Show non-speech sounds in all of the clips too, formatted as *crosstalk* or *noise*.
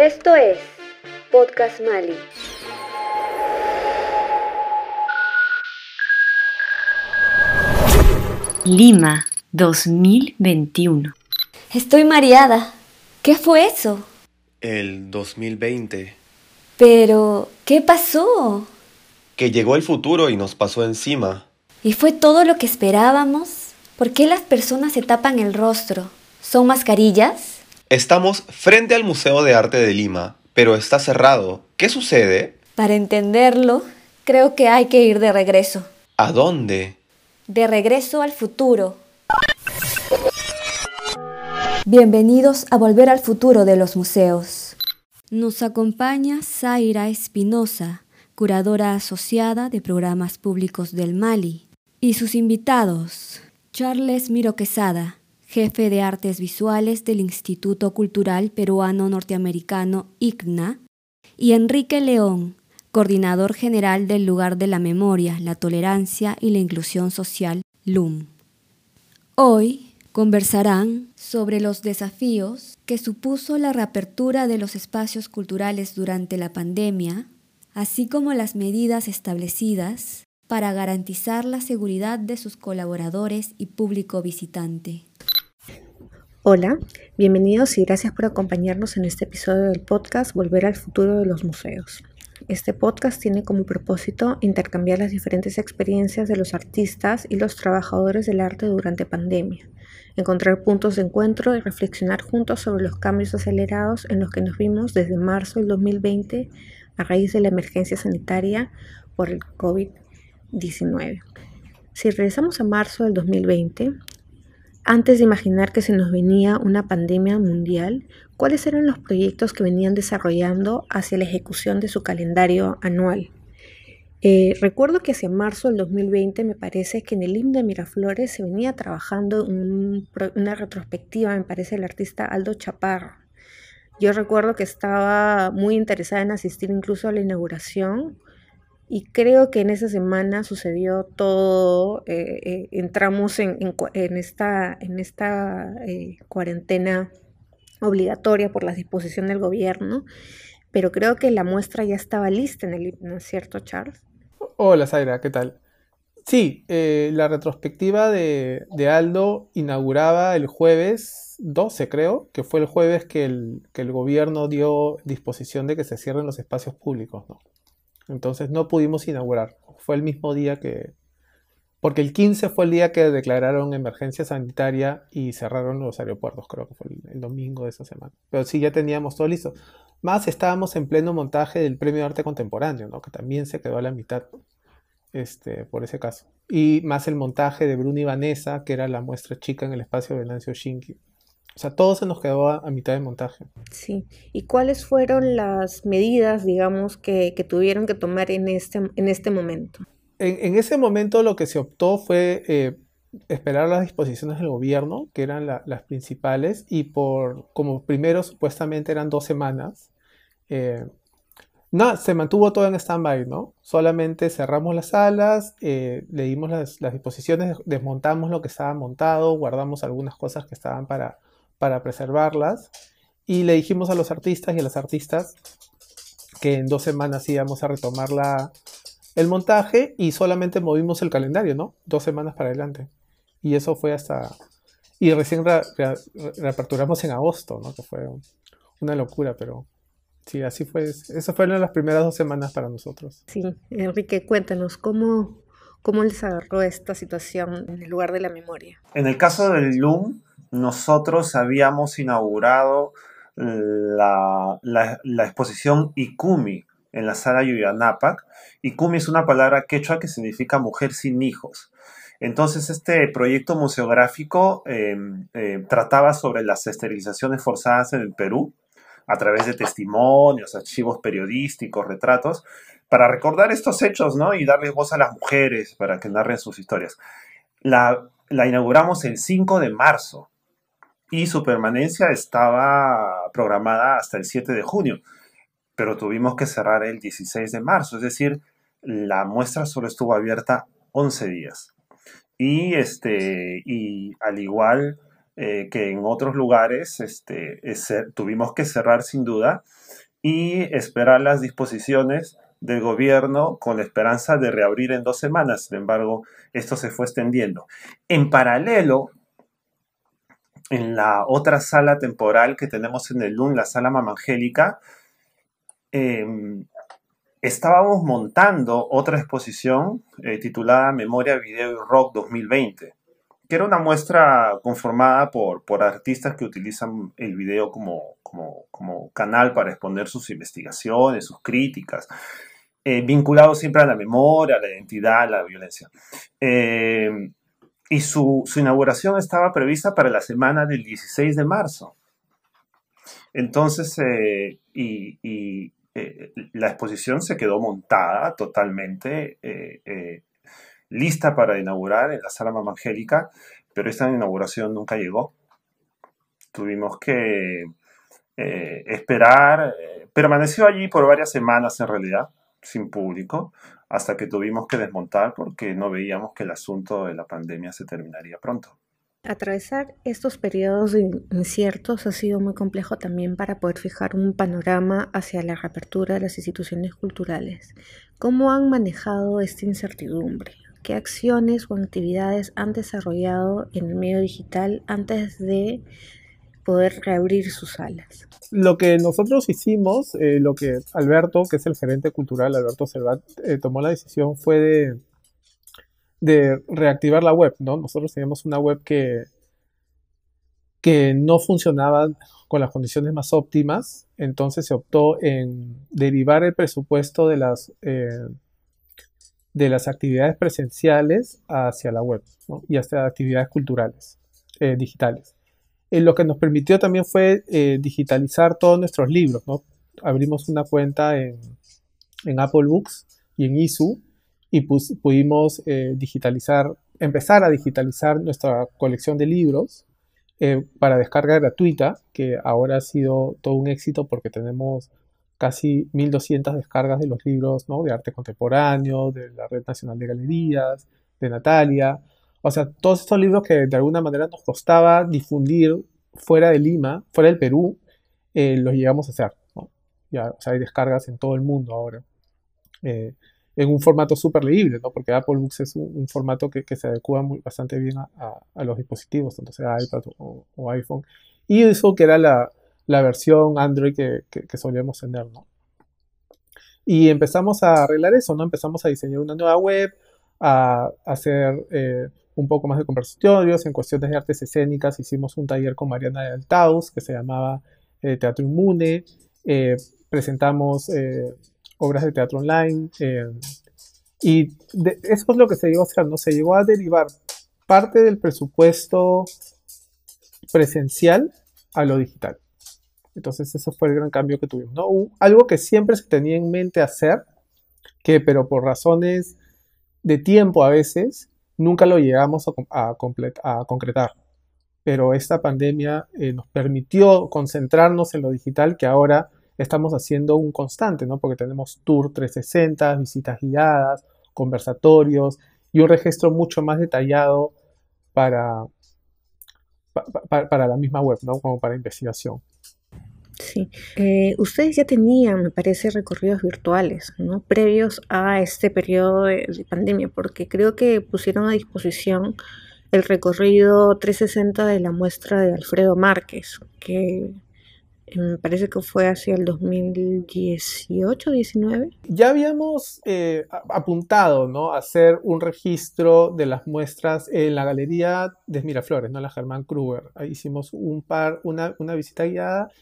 Esto es Podcast Mali. Lima 2021. Estoy mareada. ¿Qué fue eso? El 2020. Pero, ¿qué pasó? Que llegó el futuro y nos pasó encima. ¿Y fue todo lo que esperábamos? ¿Por qué las personas se tapan el rostro? ¿Son mascarillas? Estamos frente al Museo de Arte de Lima, pero está cerrado. ¿Qué sucede? Para entenderlo, creo que hay que ir de regreso. ¿A dónde? De regreso al futuro. Bienvenidos a Volver al Futuro de los Museos. Nos acompaña Zaira Espinosa, curadora asociada de programas públicos del Mali, y sus invitados, Charles Miro Quesada, jefe de artes visuales del Instituto Cultural Peruano Norteamericano ICNA, y Enrique León, coordinador general del Lugar de la Memoria, la Tolerancia y la Inclusión Social, LUM. Hoy conversarán sobre los desafíos que supuso la reapertura de los espacios culturales durante la pandemia, así como las medidas establecidas para garantizar la seguridad de sus colaboradores y público visitante. Hola, bienvenidos y gracias por acompañarnos en este episodio del podcast Volver al futuro de los museos. Este podcast tiene como propósito intercambiar las diferentes experiencias de los artistas y los trabajadores del arte durante pandemia, encontrar puntos de encuentro y reflexionar juntos sobre los cambios acelerados en los que nos vimos desde marzo del 2020 a raíz de la emergencia sanitaria por el COVID-19. Si regresamos a marzo del 2020, antes de imaginar que se nos venía una pandemia mundial, ¿cuáles eran los proyectos que venían desarrollando hacia la ejecución de su calendario anual? Eh, recuerdo que hacia marzo del 2020 me parece que en el himno de Miraflores se venía trabajando una retrospectiva, me parece, el artista Aldo Chaparro. Yo recuerdo que estaba muy interesada en asistir incluso a la inauguración y creo que en esa semana sucedió todo, eh, eh, entramos en, esta, eh, cuarentena obligatoria por la disposición del gobierno, pero creo que la muestra ya estaba lista en el himno, ¿es cierto, Charles? Hola, Zaira, ¿qué tal? Sí, la retrospectiva de, de, Aldo inauguraba el jueves 12, creo, que fue el jueves que el, que el gobierno dio disposición de que se cierren los espacios públicos, ¿no? Entonces no pudimos inaugurar. Fue el mismo día que... Porque el 15 fue el día que declararon emergencia sanitaria y cerraron los aeropuertos, creo que fue el, domingo de esa semana. Pero sí, ya teníamos todo listo. Más estábamos en pleno montaje del Premio de Arte Contemporáneo, ¿no? que también se quedó a la mitad este, por ese caso. Y más el montaje de Bruno y Vanessa, que era la muestra chica en el espacio de Nancy Shinki. O sea, todo se nos quedó a, mitad de montaje. Sí. ¿Y cuáles fueron las medidas, digamos, que, tuvieron que tomar en este, en este momento? En, ese momento lo que se optó fue eh, esperar las disposiciones del gobierno, que eran las principales, y por como primero supuestamente eran dos semanas, eh, no, se mantuvo todo en stand-by, ¿no? Solamente cerramos las salas, eh, le dimos las, las, disposiciones, desmontamos lo que estaba montado, guardamos algunas cosas que estaban para, para preservarlas. Y le dijimos a los artistas y a las artistas que en dos semanas íbamos a retomar el montaje y solamente movimos el calendario, ¿no? Dos semanas para adelante. Y eso fue hasta... Y recién reaperturamos en agosto, ¿no? Que fue una locura, pero sí, así fue. Eso fueron las primeras dos semanas para nosotros. Sí, Enrique, cuéntanos, ¿cómo, cómo les agarró esta situación en el lugar de la memoria? En el caso del LUM, nosotros habíamos inaugurado la, la, exposición Ikumi en la sala Yuyanapak. Ikumi es una palabra quechua que significa mujer sin hijos. Entonces, este proyecto museográfico em, em, trataba sobre las esterilizaciones forzadas en el Perú a través de testimonios, archivos periodísticos, retratos, para recordar estos hechos, ¿no? Y darle voz a las mujeres para que narren sus historias. La, la inauguramos el 5 de marzo y su permanencia estaba programada hasta el 7 de junio, pero tuvimos que cerrar el 16 de marzo, es decir, la muestra solo estuvo abierta 11 días. Y, este, y al igual eh, que en otros lugares este, tuvimos que cerrar sin duda y esperar las disposiciones del gobierno con la esperanza de reabrir en dos semanas. Sin embargo, esto se fue extendiendo. En paralelo, en la otra sala temporal que tenemos en el LUN, la sala mamangélica, em, estábamos montando otra exposición eh, titulada Memoria, Video y Rock 2020, que era una muestra conformada por, por artistas que utilizan el video como, como, canal para exponer sus investigaciones, sus críticas, eh, vinculados siempre a la memoria, a la identidad, a la violencia. Em, y su, inauguración estaba prevista para la semana del 16 de marzo. Entonces, eh, y, eh, la exposición se quedó montada totalmente, eh, lista para inaugurar en la sala Angélica, pero esta inauguración nunca llegó. Tuvimos que esperar, permaneció allí por varias semanas en realidad, sin público, hasta que tuvimos que desmontar porque no veíamos que el asunto de la pandemia se terminaría pronto. Atravesar estos periodos inciertos ha sido muy complejo también para poder fijar un panorama hacia la reapertura de las instituciones culturales. ¿Cómo han manejado esta incertidumbre? ¿Qué acciones o actividades han desarrollado en el medio digital antes de poder reabrir sus salas. Lo que nosotros hicimos, eh, lo que Alberto, que es el gerente cultural, Alberto Servat, eh, tomó la decisión fue de, reactivar la web, ¿no? Nosotros teníamos una web que, no funcionaba con las condiciones más óptimas, entonces se optó en derivar el presupuesto de las, eh, de las actividades presenciales hacia la web y hacia actividades culturales, digitales. Eh, lo que nos permitió también fue eh, digitalizar todos nuestros libros. Abrimos una cuenta en, Apple Books y en ISU y pudimos eh, digitalizar, empezar a digitalizar nuestra colección de libros para descarga gratuita, que ahora ha sido todo un éxito porque tenemos casi 1.200 descargas de los libros de arte contemporáneo, de la Red Nacional de Galerías, de Natalia. O sea, todos estos libros que de alguna manera nos costaba difundir fuera de Lima, fuera del Perú, eh, los llegamos a hacer. Ya, o sea, hay descargas en todo el mundo ahora. Eh, en un formato súper leíble, ¿no? porque Apple Books es un, formato que, se adecua muy, bastante bien a, los dispositivos, tanto sea iPad o, iPhone. Y eso que era la, versión Android que, solíamos tener. ¿no? Y empezamos a arreglar eso, ¿no? empezamos a diseñar una nueva web, a, hacer eh, un poco más de conversatorios en cuestiones de artes escénicas. Hicimos un taller con Mariana de Altaus que se llamaba eh, Teatro Inmune. Eh, presentamos obras de teatro online. y eso es lo que se llegó a hacer, ¿no? Se llegó a derivar parte del presupuesto presencial a lo digital. Entonces, ese fue el gran cambio que tuvimos. ¿no? Algo que siempre se tenía en mente hacer, que pero por razones de tiempo a veces, nunca lo llegamos a, concretar. Pero esta pandemia eh, nos permitió concentrarnos en lo digital que ahora estamos haciendo un constante, ¿no? Porque tenemos tour 360, visitas guiadas, conversatorios y un registro mucho más detallado para, para la misma web, ¿no? Como para investigación. Sí, eh, ustedes ya tenían, me parece, recorridos virtuales, ¿no? Previos a este periodo de, pandemia, porque creo que pusieron a disposición el recorrido 360 de la muestra de Alfredo Márquez, que eh, me parece que fue hacia el 2018-19. Ya habíamos eh, apuntado ¿no? a hacer un registro de las muestras en la galería de Miraflores, ¿no? la Germán Kruger. Ahí hicimos un par, una, una visita guiada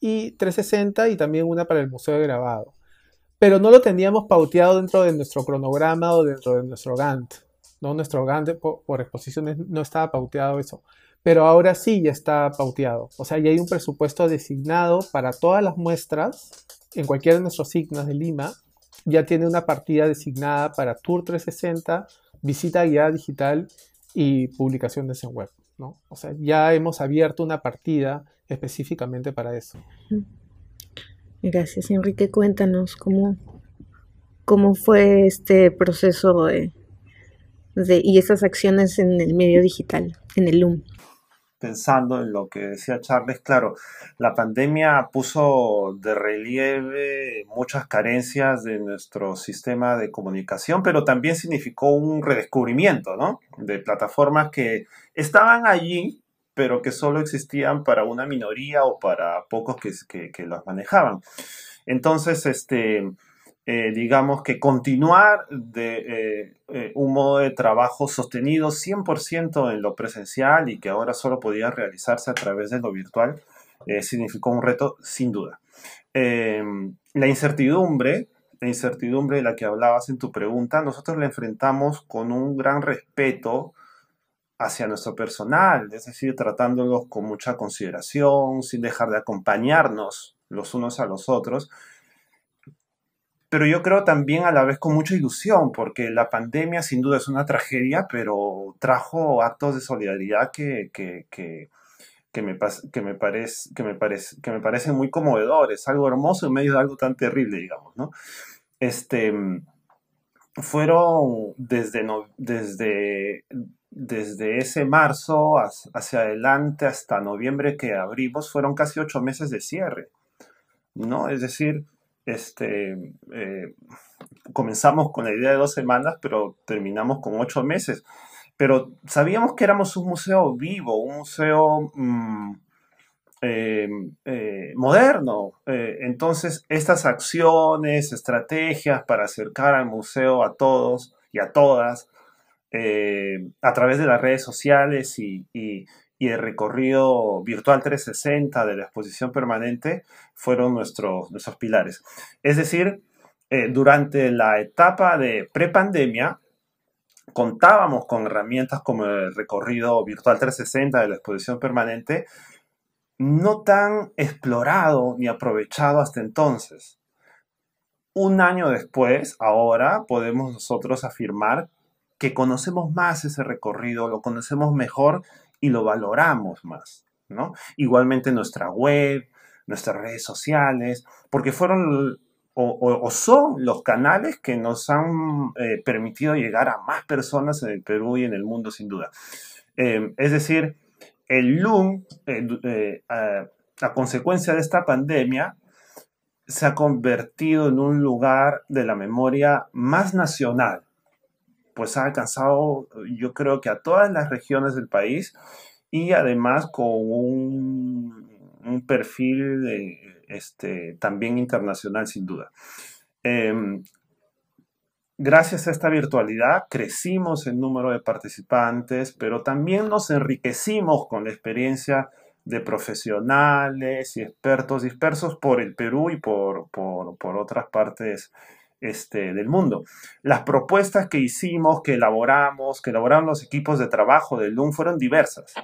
y 360 y también una para el Museo de Grabado. Pero no lo teníamos pauteado dentro de nuestro cronograma o dentro de nuestro Gantt. ¿no? Nuestro Gantt por, exposiciones no estaba pauteado eso. Pero ahora sí ya está pauteado. O sea, ya hay un presupuesto designado para todas las muestras en cualquiera de nuestros signos de Lima. Ya tiene una partida designada para Tour 360, visita guiada digital y publicaciones en web. ¿No? O sea, ya hemos abierto una partida específicamente para eso. Gracias, Enrique. Cuéntanos cómo, cómo fue este proceso de, y esas acciones en el medio digital, en el LUM. Pensando en lo que decía Charles, claro, la pandemia puso de relieve muchas carencias de nuestro sistema de comunicación, pero también significó un redescubrimiento, ¿no? De plataformas que estaban allí, pero que solo existían para una minoría o para pocos que, que, que las manejaban. Entonces, este, eh, digamos que continuar de eh, eh, un modo de trabajo sostenido 100% en lo presencial y que ahora solo podía realizarse a través de lo virtual, significó un reto sin duda. la incertidumbre, la incertidumbre de la que hablabas en tu pregunta, nosotros la enfrentamos con un gran respeto hacia nuestro personal, es decir, tratándolos con mucha consideración, sin dejar de acompañarnos los unos a los otros pero yo creo también a la vez con mucha ilusión, porque la pandemia sin duda es una tragedia, pero trajo actos de solidaridad que, que, que, que me, que, me parece, que, me parece, que me parecen muy conmovedores, algo hermoso en medio de algo tan terrible, digamos, ¿no? Este, fueron desde, desde, desde ese marzo hacia adelante hasta noviembre que abrimos, fueron casi ocho meses de cierre, ¿no? Es decir, este, eh, comenzamos con la idea de dos semanas, pero terminamos con ocho meses. Pero sabíamos que éramos un museo vivo, un museo mm, eh, eh, moderno. entonces, estas acciones, estrategias para acercar al museo a todos y a todas, a través de las redes sociales y, y el recorrido virtual 360 de la exposición permanente fueron nuestros, nuestros pilares. Es decir, eh, durante la etapa de prepandemia, contábamos con herramientas como el recorrido virtual 360 de la exposición permanente, no tan explorado ni aprovechado hasta entonces. Un año después, ahora podemos nosotros afirmar que conocemos más ese recorrido, lo conocemos mejor y lo valoramos más, ¿no? Igualmente nuestra web, nuestras redes sociales, porque fueron o, son los canales que nos han eh, permitido llegar a más personas en el Perú y en el mundo, sin duda. Em, es decir, el LUM, eh, a consecuencia de esta pandemia, se ha convertido en un lugar de la memoria más nacional pues ha alcanzado yo creo que a todas las regiones del país y además con un, perfil este, también internacional sin duda. Em, gracias a esta virtualidad crecimos en número de participantes, pero también nos enriquecimos con la experiencia de profesionales y expertos dispersos por el Perú y por, por, por otras partes este, del mundo. Las propuestas que hicimos, que elaboramos, que elaboraron los equipos de trabajo del LUM fueron diversas.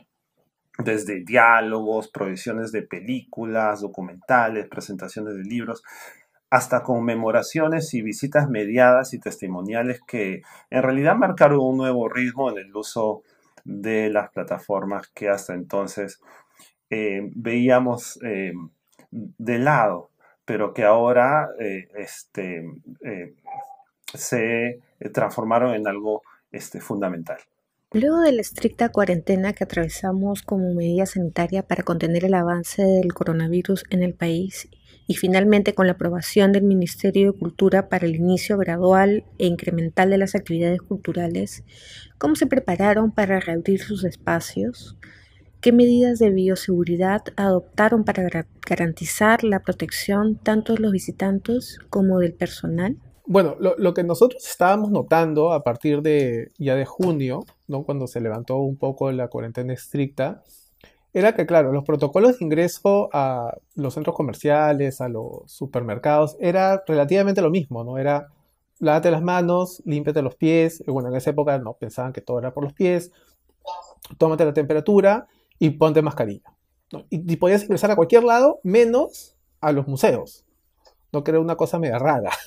Desde diálogos, proyecciones de películas, documentales, presentaciones de libros, hasta conmemoraciones y visitas mediadas y testimoniales que en realidad marcaron un nuevo ritmo en el uso de las plataformas que hasta entonces eh, veíamos eh, de lado pero que ahora eh, este, eh, se transformaron en algo este, fundamental. Luego de la estricta cuarentena que atravesamos como medida sanitaria para contener el avance del coronavirus en el país y finalmente con la aprobación del Ministerio de Cultura para el inicio gradual e incremental de las actividades culturales, ¿cómo se prepararon para reabrir sus espacios? ¿Qué medidas de bioseguridad adoptaron para garantizar la protección tanto de los visitantes como del personal? Bueno, lo, que nosotros estábamos notando a partir de ya de junio, ¿no? cuando se levantó un poco la cuarentena estricta, era que, claro, los protocolos de ingreso a los centros comerciales, a los supermercados, era relativamente lo mismo, ¿no? Era lávate las manos, límpiate los pies. Bueno, en esa época no pensaban que todo era por los pies. Tómate la temperatura y ponte mascarilla. Y, podías ingresar a cualquier lado menos a los museos. No creo una cosa media rara. *laughs*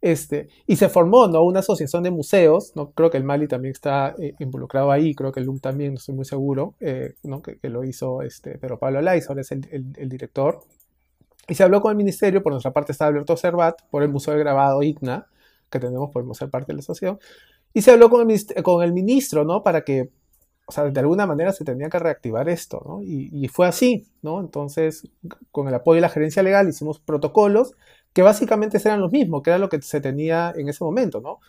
Este, y se formó ¿no? una asociación de museos, ¿no? creo que el Mali también está eh, involucrado ahí, creo que el LUM también, no estoy muy seguro, eh, ¿no? que, lo hizo, este, pero Pablo Laizor es el, el, director. Y se habló con el ministerio, por nuestra parte está Alberto Servat, por el Museo de Grabado IGNA, que tenemos, podemos ser parte de la asociación, y se habló con el, con el ministro, ¿no? Para que o sea, de alguna manera se tenía que reactivar esto, ¿no? Y, fue así, ¿no? Entonces, con el apoyo de la gerencia legal hicimos protocolos que básicamente eran los mismos, que era lo que se tenía en ese momento, ¿no?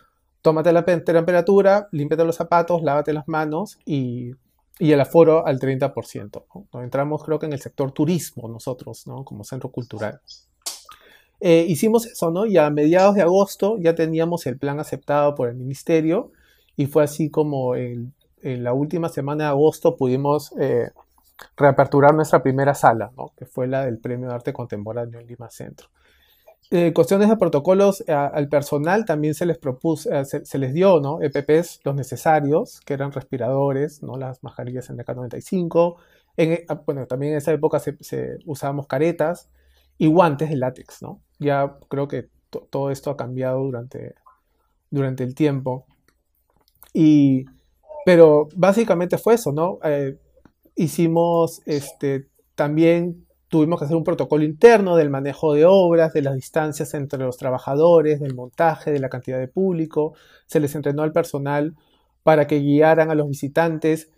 Tómate la temperatura, límpiate los zapatos, lávate las manos y, el aforo al 30%. ¿no? Entramos creo que en el sector turismo nosotros, ¿no? Como centro cultural. Eh, hicimos eso, ¿no? Y a mediados de agosto ya teníamos el plan aceptado por el ministerio y fue así como en la última semana de agosto pudimos eh, reaperturar nuestra primera sala, que fue la del Premio de Arte Contemporáneo en Lima Centro. Eh, cuestiones de protocolos al personal también se les propuso, se, les dio, ¿no? EPPs los necesarios, que eran respiradores, ¿no? Las mascarillas en DK95. En, ah, bueno, también en esa época se, usábamos caretas y guantes de látex, ¿no? Ya creo que todo esto ha cambiado durante, durante el tiempo. Y, pero básicamente fue eso, ¿no? Eh, hicimos, este, también tuvimos que hacer un protocolo interno del manejo de obras, de las distancias entre los trabajadores, del montaje, de la cantidad de público. Se les entrenó al personal para que guiaran a los visitantes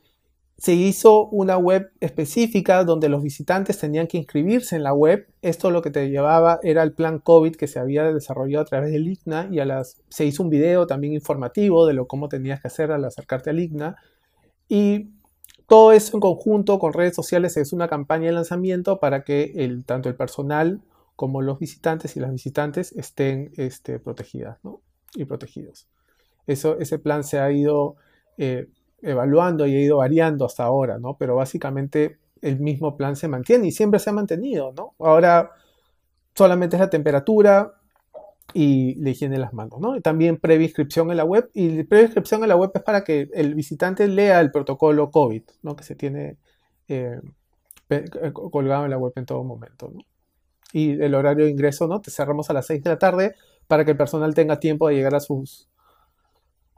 se hizo una web específica donde los visitantes tenían que inscribirse en la web. Esto lo que te llevaba era el plan COVID que se había desarrollado a través del IGNA y a las, se hizo un video también informativo de lo cómo tenías que hacer al acercarte al IGNA. Y todo eso en conjunto con redes sociales es una campaña de lanzamiento para que el, tanto el personal como los visitantes y las visitantes estén este, protegidas y protegidos. Eso, ese plan se ha ido eh, evaluando y ha ido variando hasta ahora, ¿no? Pero básicamente el mismo plan se mantiene y siempre se ha mantenido, ¿no? Ahora solamente es la temperatura y la higiene de las manos, ¿no? Y también previa inscripción en la web y previa inscripción en la web es para que el visitante lea el protocolo COVID, ¿no? Que se tiene eh, colgado en la web en todo momento, ¿no? Y el horario de ingreso, ¿no? Te cerramos a las 6 de la tarde para que el personal tenga tiempo de llegar a sus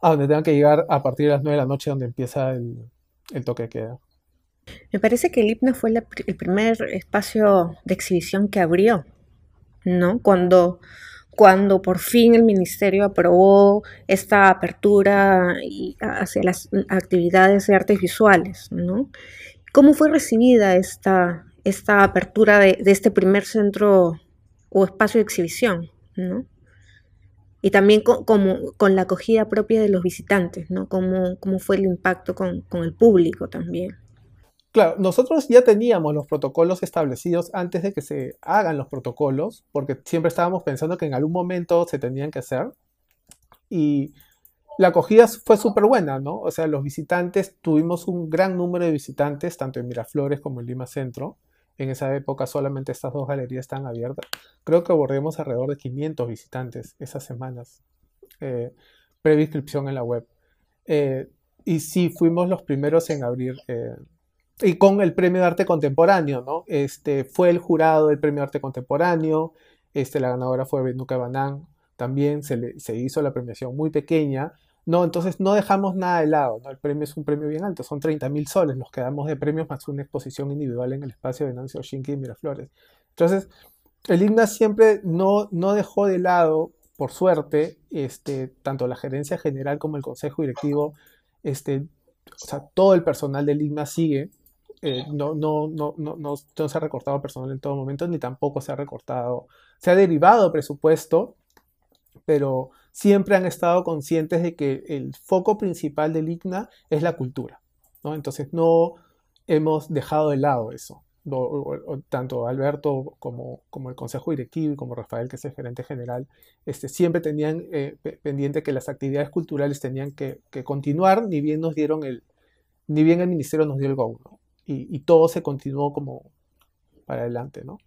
a donde tengan que llegar a partir de las 9 de la noche donde empieza el, toque de queda. Me parece que el IPNA fue el primer espacio de exhibición que abrió, ¿no? Cuando, cuando por fin el ministerio aprobó esta apertura hacia las actividades de artes visuales, ¿no? ¿Cómo fue recibida esta, esta apertura de, de este primer centro o espacio de exhibición, ¿no? Y también con, como, con la acogida propia de los visitantes, ¿no? Cómo, cómo fue el impacto con, con, el público también. Claro, nosotros ya teníamos los protocolos establecidos antes de que se hagan los protocolos, porque siempre estábamos pensando que en algún momento se tenían que hacer. Y la acogida fue súper buena, ¿no? O sea, los visitantes, tuvimos un gran número de visitantes, tanto en Miraflores como en Lima Centro. En esa época solamente estas dos galerías estaban abiertas. Creo que abordemos alrededor de 500 visitantes esas semanas. Eh, en la web. Eh, y sí, fuimos los primeros en abrir. Eh, y con el premio de arte contemporáneo, ¿no? Este, fue el jurado del premio de arte contemporáneo. Este, la ganadora fue Benuca Banán. También se, se hizo la premiación muy pequeña no, entonces no dejamos nada de lado, ¿no? El premio es un premio bien alto, son 30 mil soles, los que damos de premios más una exposición individual en el espacio de Nancy Oshinki y Miraflores. Entonces, el IGNA siempre no, no dejó de lado, por suerte, este, tanto la gerencia general como el consejo directivo, este, o sea, todo el personal del IGNA sigue, eh, no, no, no, no, no, se ha recortado personal en todo momento, ni tampoco se ha recortado, se ha derivado presupuesto, pero siempre han estado conscientes de que el foco principal del IGNA es la cultura. ¿no? Entonces no hemos dejado de lado eso. tanto Alberto como, como, el Consejo Directivo y como Rafael, que es el gerente general, este, siempre tenían eh, pendiente que las actividades culturales tenían que, continuar, ni bien nos dieron el, ni bien el ministerio nos dio el go, y, y, todo se continuó como para adelante, ¿no?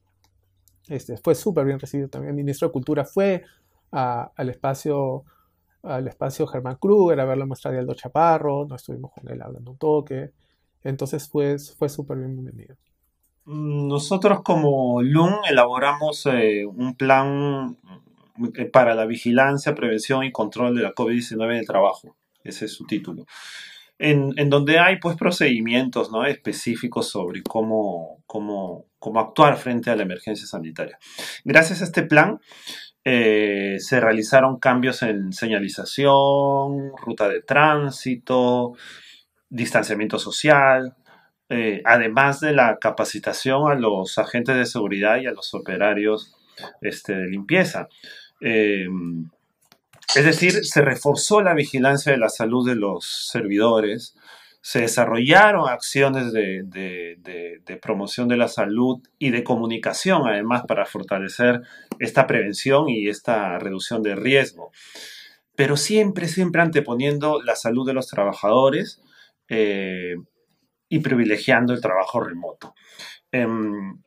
Este, fue súper bien recibido también. El ministro de Cultura fue, al espacio al espacio Germán Kruger a ver la muestra de Aldo Chaparro, no estuvimos con él hablando un toque, entonces fue, fue súper bienvenido. Nosotros como LUN elaboramos eh, un plan eh, para la vigilancia, prevención y control de la COVID-19 en el trabajo, ese es su título. En, en, donde hay pues procedimientos ¿no? específicos sobre cómo, cómo, cómo actuar frente a la emergencia sanitaria. Gracias a este plan, eh, se realizaron cambios en señalización, ruta de tránsito, distanciamiento social, eh, además de la capacitación a los agentes de seguridad y a los operarios este, de limpieza. Em, es decir, se reforzó la vigilancia de la salud de los servidores, se desarrollaron acciones de, de, promoción de la salud y de comunicación, además, para fortalecer esta prevención y esta reducción de riesgo. Pero siempre, siempre anteponiendo la salud de los trabajadores eh, y privilegiando el trabajo remoto. Em,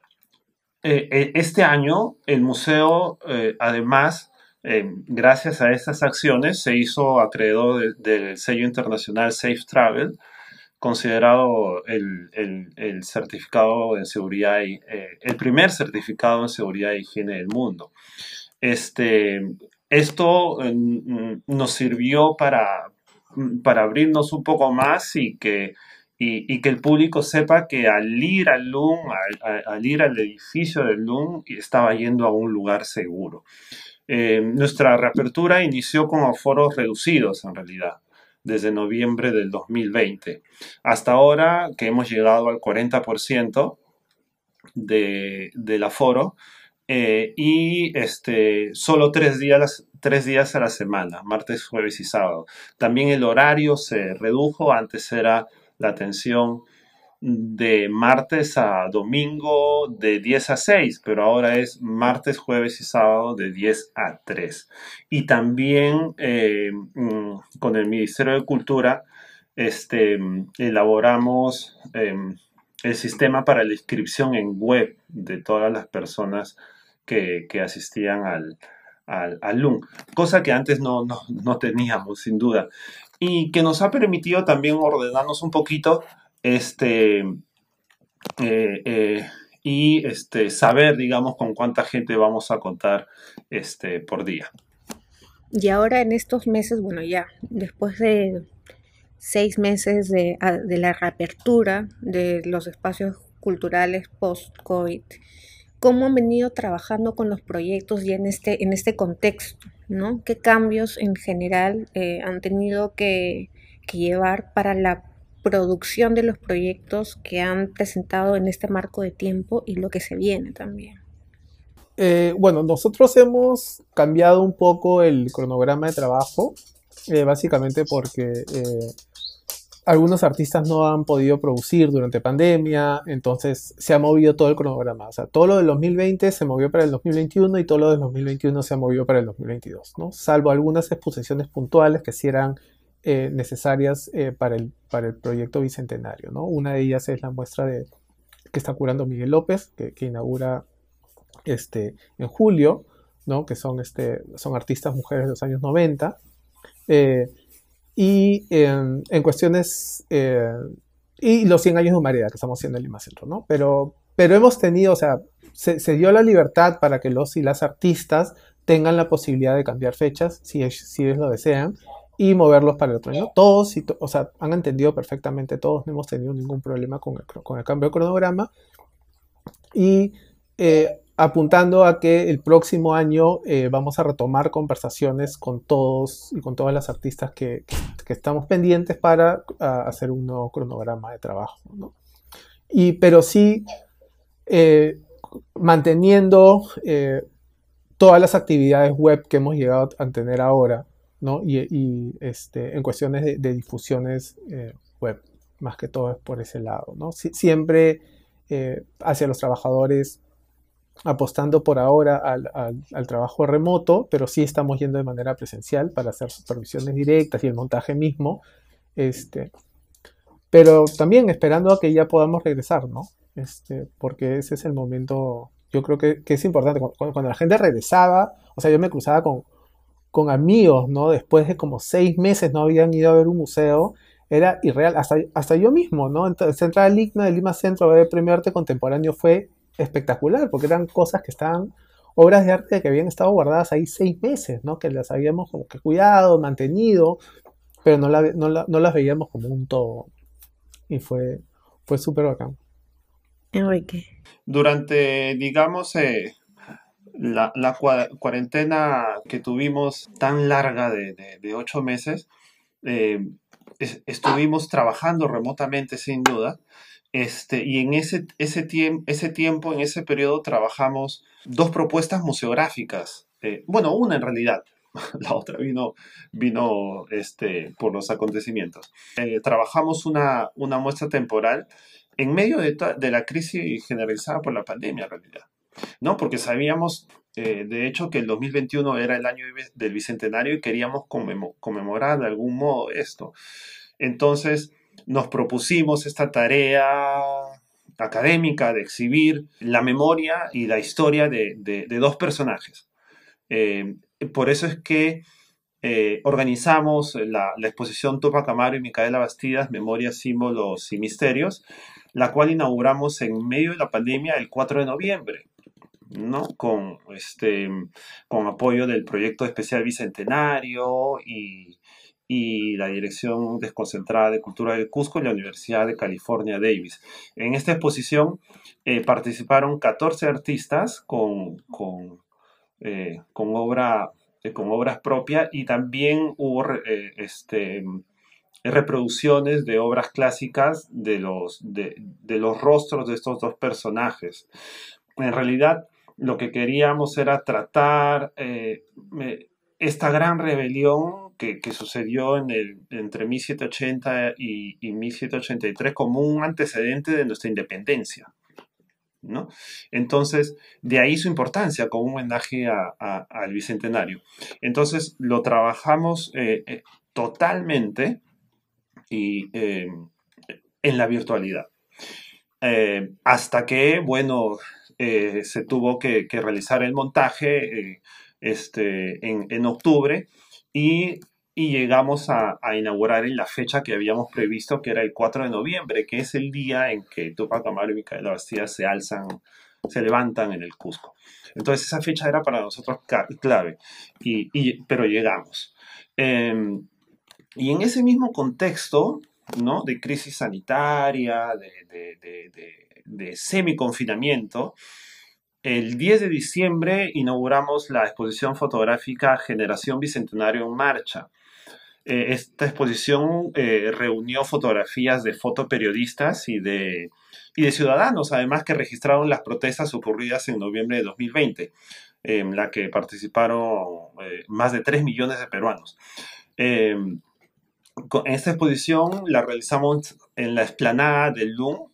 eh, eh, este año el museo, además, em, gracias a estas acciones, se hizo acreedor del sello internacional Safe Travel, considerado el, el, certificado de seguridad y el primer certificado en seguridad e higiene del mundo. Este, esto mm, nos sirvió para, para abrirnos un poco más y que y, que el público sepa que al ir al LUM, al, ir al edificio del LUM, estaba yendo a un lugar seguro. Eh, nuestra reapertura inició con aforos reducidos en realidad, desde noviembre del 2020. Hasta ahora que hemos llegado al 40% de, del aforo, eh, y este, solo tres días, tres días a la semana, martes, jueves y sábado. También el horario se redujo, antes era la atención de martes a domingo de 10 a 6, pero ahora es martes, jueves y sábado de 10 a 3. Y también eh, mm, con el Ministerio de Cultura este, elaboramos em, el sistema para la inscripción en web de todas las personas que, asistían al, al, LUM, cosa que antes no, no teníamos, sin duda y que nos ha permitido también ordenarnos un poquito este, eh, eh, y este, saber, digamos, con cuánta gente vamos a contar este, por día. Y ahora en estos meses, bueno, ya después de seis meses de, de la reapertura de los espacios culturales post-COVID, ¿cómo han venido trabajando con los proyectos ya en este, en este contexto? ¿no? ¿Qué cambios en general eh, han tenido que, llevar para la producción de los proyectos que han presentado en este marco de tiempo y lo que se viene también? Eh, bueno, nosotros hemos cambiado un poco el cronograma de trabajo, eh, básicamente porque algunos artistas no han podido producir durante pandemia, entonces se ha movido todo el cronograma. O sea, todo lo del 2020 se movió para el 2021 y todo lo del 2021 se ha movido para el 2022, ¿no? Salvo algunas exposiciones puntuales que sí eran eh, necesarias eh, para, el, para el proyecto bicentenario, ¿no? Una de ellas es la muestra de, que está curando Miguel López, que, inaugura este, en julio, ¿no? Que son, este, son artistas mujeres de los años 90. Y en, cuestiones, eh, y los 100 años de humanidad que estamos haciendo en Lima Centro, ¿no? Pero, pero hemos tenido, o sea, se, dio la libertad para que los y las artistas tengan la posibilidad de cambiar fechas, si, si ellos lo desean, y moverlos para el otro año. Todos, o sea, han entendido perfectamente, todos no hemos tenido ningún problema con el, con el cambio de cronograma. Y eh, apuntando a que el próximo año eh, vamos a retomar conversaciones con todos y con todas las artistas que, estamos pendientes para hacer un nuevo cronograma de trabajo. Y, pero sí eh, manteniendo eh, todas las actividades web que hemos llegado a tener ahora, ¿no? y, este, en cuestiones de, difusiones web, más que todo es por ese lado. ¿no? siempre hacia los trabajadores apostando por ahora al, trabajo remoto, pero sí estamos yendo de manera presencial para hacer supervisiones directas y el montaje mismo. Este, pero también esperando a que ya podamos regresar, ¿no? Este, porque ese es el momento, yo creo que, es importante. Cuando, la gente regresaba, o sea, yo me cruzaba con, con amigos, ¿no? Después de como seis meses no habían ido a ver un museo, era irreal, hasta, hasta yo mismo, ¿no? Entonces, entrar al ICNA, del Lima Centro, a ver el premio arte contemporáneo fue espectacular, porque eran cosas que estaban, obras de arte que habían estado guardadas ahí seis meses, ¿no? Que las habíamos como que cuidado, mantenido, pero no, no, las veíamos como un todo. Y fue, fue súper bacán. Enrique. Durante, digamos, eh, la, cuarentena que tuvimos tan larga de, ocho meses, eh, estuvimos trabajando remotamente sin duda. Este, y en ese, ese, tiempo, en ese periodo, trabajamos dos propuestas museográficas. Eh, bueno, una en realidad, *laughs* la otra vino, vino este, por los acontecimientos. Eh, trabajamos una, una muestra temporal en medio de, de, la crisis generalizada por la pandemia, en realidad. ¿No? Porque sabíamos, eh, de hecho, que el 2021 era el año del Bicentenario y queríamos conmemorar de algún modo esto. Entonces, nos propusimos esta tarea académica de exhibir la memoria y la historia de, dos personajes. Eh, por eso es que eh, organizamos la, la, exposición Tupac Amaro y Micaela Bastidas, Memorias, Símbolos y Misterios, la cual inauguramos en medio de la pandemia el 4 de noviembre. ¿No? Con, este, con apoyo del proyecto especial Bicentenario y, y la Dirección Desconcentrada de Cultura de Cusco y la Universidad de California Davis. En esta exposición eh, participaron 14 artistas con, con, eh, con, obra, eh, con obras propias y también hubo este, reproducciones de obras clásicas de los, de, de los rostros de estos dos personajes. En realidad, lo que queríamos era tratar esta gran rebelión que, sucedió en el, entre 1780 y, 1783 como un antecedente de nuestra independencia. ¿no? Entonces, de ahí su importancia como un homenaje al Bicentenario. Entonces, lo trabajamos eh, eh, totalmente y, eh, en la virtualidad. hasta que, bueno, se tuvo que, realizar el montaje este, en, en octubre y, llegamos a, inaugurar en la fecha que habíamos previsto, que era el 4 de noviembre, que es el día en que Tupac Amaru y Micaela Bastida se alzan, se levantan en el Cusco. Entonces esa fecha era para nosotros clave, y, pero llegamos. Em, y en ese mismo contexto, ¿no? De crisis sanitaria, de semi-confinamiento, el 10 de diciembre inauguramos la exposición fotográfica Generación Bicentenario en Marcha. Eh, esta exposición eh, reunió fotografías de fotoperiodistas y de, y de ciudadanos, además que registraron las protestas ocurridas en noviembre de 2020, en la que participaron eh, más de 3 millones de peruanos. esta exposición la realizamos en la explanada del LUM,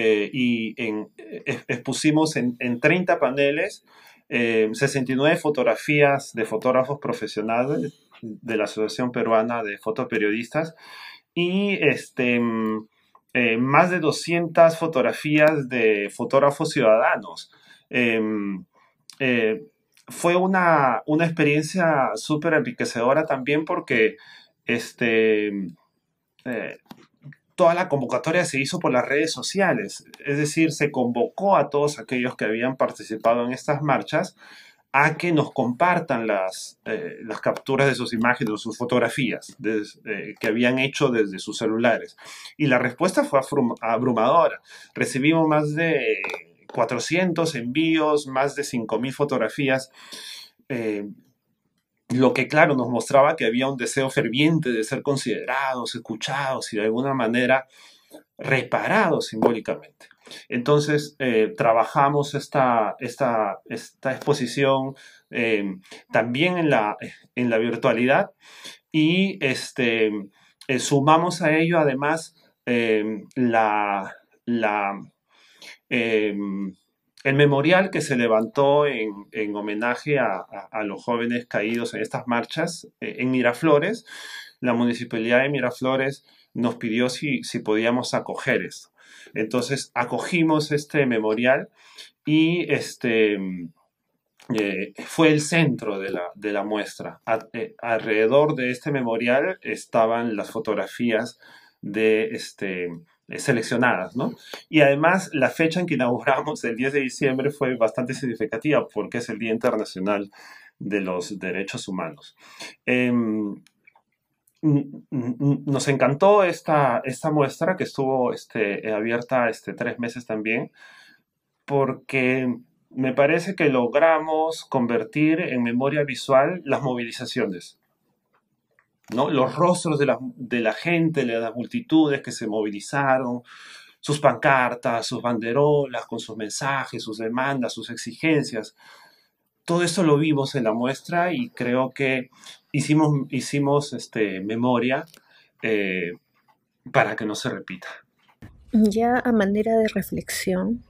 eh, y en, expusimos en, en, 30 paneles 69 eh, fotografías de fotógrafos profesionales de la Asociación Peruana de Fotoperiodistas y este, eh, más de 200 fotografías de fotógrafos ciudadanos. Em, fue una, una experiencia súper enriquecedora también porque este, toda la convocatoria se hizo por las redes sociales, es decir, se convocó a todos aquellos que habían participado en estas marchas a que nos compartan las, eh, capturas de sus imágenes o sus fotografías eh, que habían hecho desde sus celulares. Y la respuesta fue abrumadora. Recibimos más de 400 envíos, más de 5.000 fotografías. Eh, lo que claro nos mostraba que había un deseo ferviente de ser considerados, escuchados y de alguna manera reparados simbólicamente. Entonces, eh, trabajamos esta, esta, esta exposición eh, también en la, en la virtualidad y este, eh, sumamos a ello además la, la el memorial que se levantó en, homenaje a, los jóvenes caídos en estas marchas eh, en Miraflores, la municipalidad de Miraflores nos pidió si, podíamos acoger esto. Entonces acogimos este memorial y este, eh, fue el centro de la, muestra. Eh, alrededor de este memorial estaban las fotografías de este, seleccionadas, ¿no? Y además la fecha en que inauguramos, el 10 de diciembre, fue bastante significativa porque es el Día Internacional de los Derechos Humanos. Em, nos encantó esta, esta muestra que estuvo este, abierta este, tres meses también, porque me parece que logramos convertir en memoria visual las movilizaciones. ¿No? Los rostros de la, de la gente, de las multitudes que se movilizaron, sus pancartas, sus banderolas, con sus mensajes, sus demandas, sus exigencias. Todo eso lo vimos en la muestra y creo que hicimos, hicimos este, memoria eh, para que no se repita. Ya a manera de reflexión,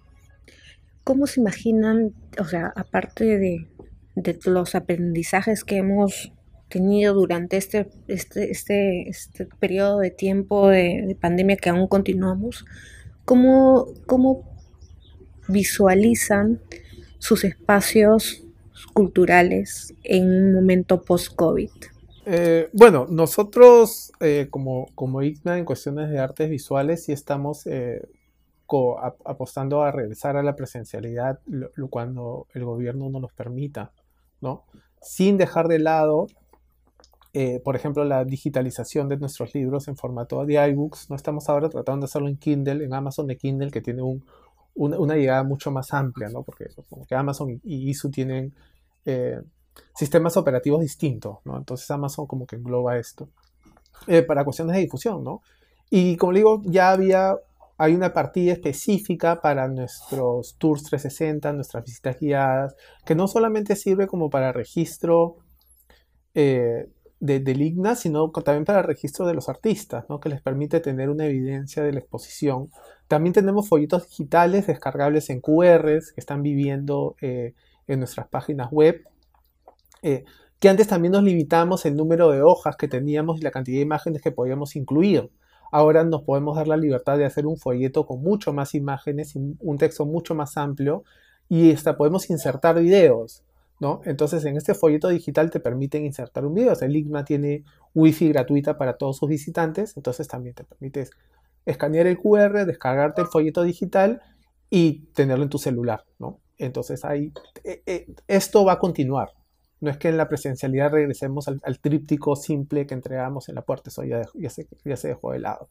¿cómo se imaginan, o sea, aparte de, de los aprendizajes que hemos tenido durante este, este, este, este periodo de tiempo de, de, pandemia que aún continuamos, ¿cómo, cómo visualizan sus espacios culturales en un momento post-COVID? Eh, bueno, nosotros eh, como, como en cuestiones de artes visuales sí estamos eh, apostando a regresar a la presencialidad cuando el gobierno no nos permita, ¿no? Sin dejar de lado, por ejemplo, la digitalización de nuestros libros en formato de iBooks. No estamos ahora tratando de hacerlo en Kindle, en Amazon de Kindle, que tiene un, una, llegada mucho más amplia, ¿no? Porque como que Amazon y ISU tienen sistemas operativos distintos, ¿no? Entonces Amazon como que engloba esto. Eh, para cuestiones de difusión, ¿no? Y como digo, ya había, hay una partida específica para nuestros tours 360, nuestras visitas guiadas, que no solamente sirve como para registro eh, de, del IGNA, sino también para registro de los artistas, ¿no? que les permite tener una evidencia de la exposición. También tenemos folletos digitales descargables en QRs que están viviendo eh, en nuestras páginas web eh, que antes también nos limitamos el número de hojas que teníamos y la cantidad de imágenes que podíamos incluir. Ahora nos podemos dar la libertad de hacer un folleto con mucho más imágenes y un texto mucho más amplio y hasta podemos insertar videos. ¿No? Entonces en este folleto digital te permiten insertar un video. el IGMA tiene wifi gratuita para todos sus visitantes, entonces también te permites escanear el QR, descargarte el folleto digital y tenerlo en tu celular. ¿no? Entonces ahí, eh, eh, esto va a continuar. No es que en la presencialidad regresemos al, tríptico simple que entregamos en la puerta, eso ya, se, dejó de lado.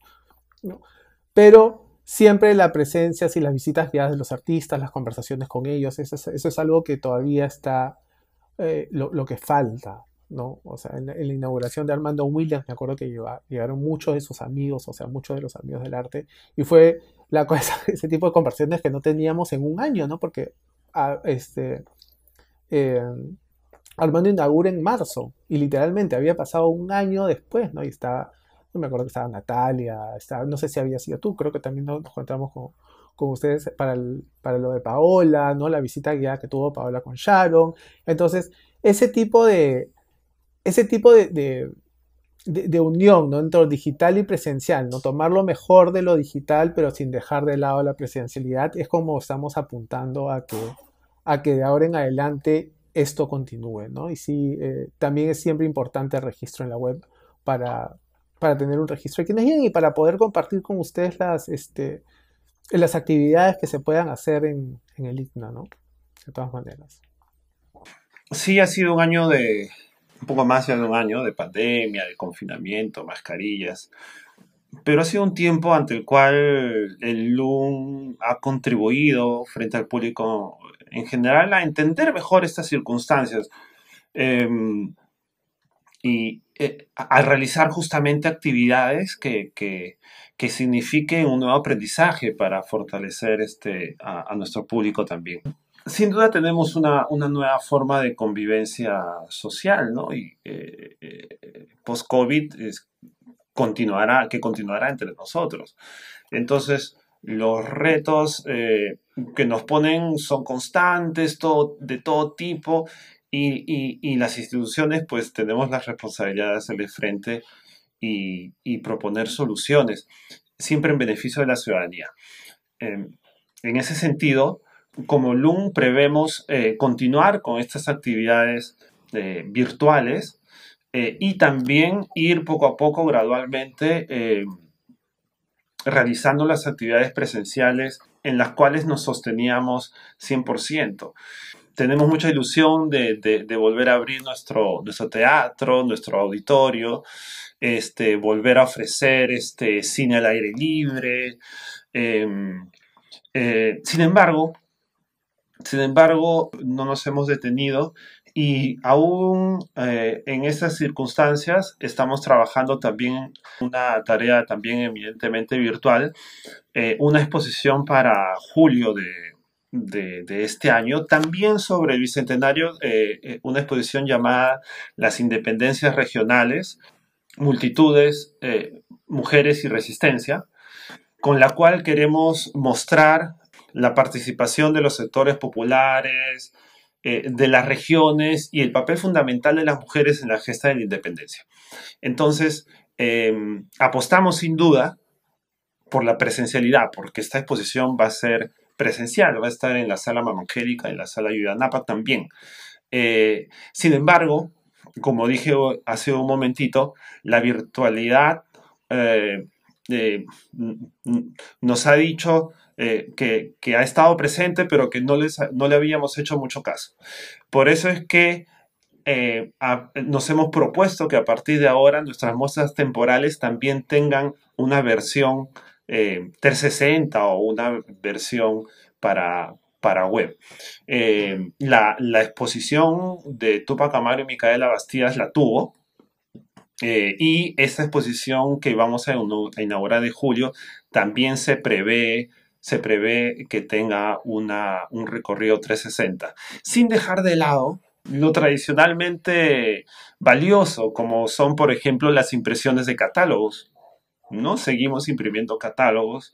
Pero siempre la presencia, y las visitas guiadas de los artistas, las conversaciones con ellos, eso es, algo que todavía está eh, lo, que falta. ¿no? O sea, en la, inauguración de Armando Williams, me acuerdo que llegaron muchos de sus amigos, o sea, muchos de los amigos del arte, y fue la cosa, *laughs* ese tipo de conversaciones que no teníamos en un año, ¿no? Porque a, este, eh, Armando inaugura en marzo y literalmente había pasado un año después, ¿no? Y estaba, no me acuerdo que estaba Natalia, estaba, no sé si había sido tú, creo que también nos, encontramos con, con ustedes para, el, para lo de Paola, ¿no? La visita guiada que tuvo Paola con Sharon. Entonces, ese tipo de, ese tipo de, de, unión, ¿no? Entre digital y presencial, ¿no? Tomar lo mejor de lo digital, pero sin dejar de lado la presencialidad, es como estamos apuntando a que, a que de ahora en adelante esto continúe, ¿no? Y sí, eh, también es siempre importante el registro en la web para, para tener un registro de quienes vienen y para poder compartir con ustedes las, este, las actividades que se puedan hacer en, en el ITNA, ¿no? De todas maneras. Sí, ha sido un año de, un poco más de un año de pandemia, de confinamiento, mascarillas, pero ha sido un tiempo ante el cual el LUM ha contribuido frente al público en general a entender mejor estas circunstancias em, y eh, a realizar justamente actividades que, que, que, signifiquen un nuevo aprendizaje para fortalecer este, a, nuestro público también. Sin duda tenemos una, una, nueva forma de convivencia social, ¿no? Y eh, eh, post-COVID continuará, que continuará entre nosotros. Entonces, los retos que nos ponen son constantes, todo, de todo tipo, y, las instituciones pues tenemos la responsabilidad de hacerle frente y, proponer soluciones, siempre en beneficio de la ciudadanía. Em, en ese sentido, como LUM prevemos eh, continuar con estas actividades eh, virtuales y también ir poco a poco, gradualmente, realizando las actividades presenciales en las cuales nos sosteníamos 100%. Tenemos mucha ilusión de, volver a abrir nuestro, nuestro teatro, nuestro auditorio, este, volver a ofrecer este, cine al aire libre. Em, eh, sin embargo, sin embargo, no nos hemos detenido y aún eh, en estas circunstancias estamos trabajando también una tarea también evidentemente virtual, eh, una exposición para julio de, de, este año, también sobre el Bicentenario, eh, una exposición llamada Las Independencias Regionales, Multitudes, Mujeres y Resistencia, con la cual queremos mostrar la participación de los sectores populares, eh, de las regiones y el papel fundamental de las mujeres en la gesta de la independencia. Entonces, apostamos sin duda por la presencialidad, porque esta exposición va a ser presencial, va a estar en la sala Mamangélica, en la sala Yuyanapa también. Eh, sin embargo, como dije hace un momentito, la virtualidad eh, nos ha dicho eh, que, ha estado presente, pero que no, les, no le habíamos hecho mucho caso. Por eso es que eh, nos hemos propuesto que a partir de ahora nuestras muestras temporales también tengan una versión 360 eh, o una versión para, para web. la, exposición de Tupac Amaru y Micaela Bastidas la tuvo, y esta exposición que vamos a inaugurar de julio también se prevé se prevé que tenga una, un recorrido 360, sin dejar de lado lo tradicionalmente valioso, como son, por ejemplo, las impresiones de catálogos. ¿No? Seguimos imprimiendo catálogos,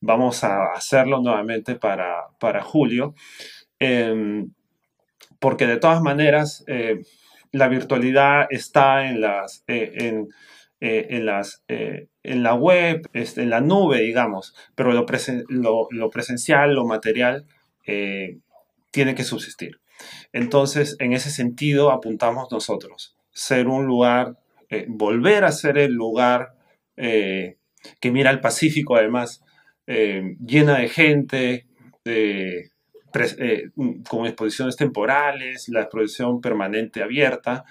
vamos a hacerlo nuevamente para, para julio, em, porque de todas maneras eh, la virtualidad está en las, eh, en, eh, en, las, en la web, este, en la nube, digamos, pero lo, lo, presencial, lo material, tiene que subsistir. Entonces, en ese sentido, apuntamos nosotros, ser un lugar, volver a ser el lugar que mira al Pacífico, además, llena de gente, con exposiciones temporales, la exposición permanente abierta,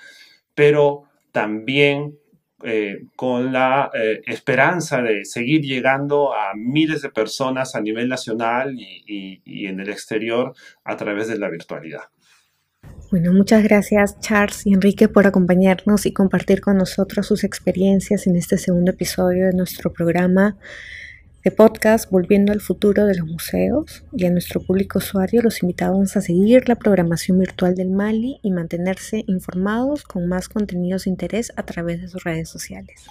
pero también eh, con la eh, esperanza de seguir llegando a miles de personas a nivel nacional y, en el exterior a través de la virtualidad. Bueno, muchas gracias Charles y Enrique por acompañarnos y compartir con nosotros sus experiencias en este segundo episodio de nuestro programa de podcast Volviendo al futuro de los museos y a nuestro público usuario los invitamos a seguir la programación virtual del Mali y mantenerse informados con más contenidos de interés a través de sus redes sociales.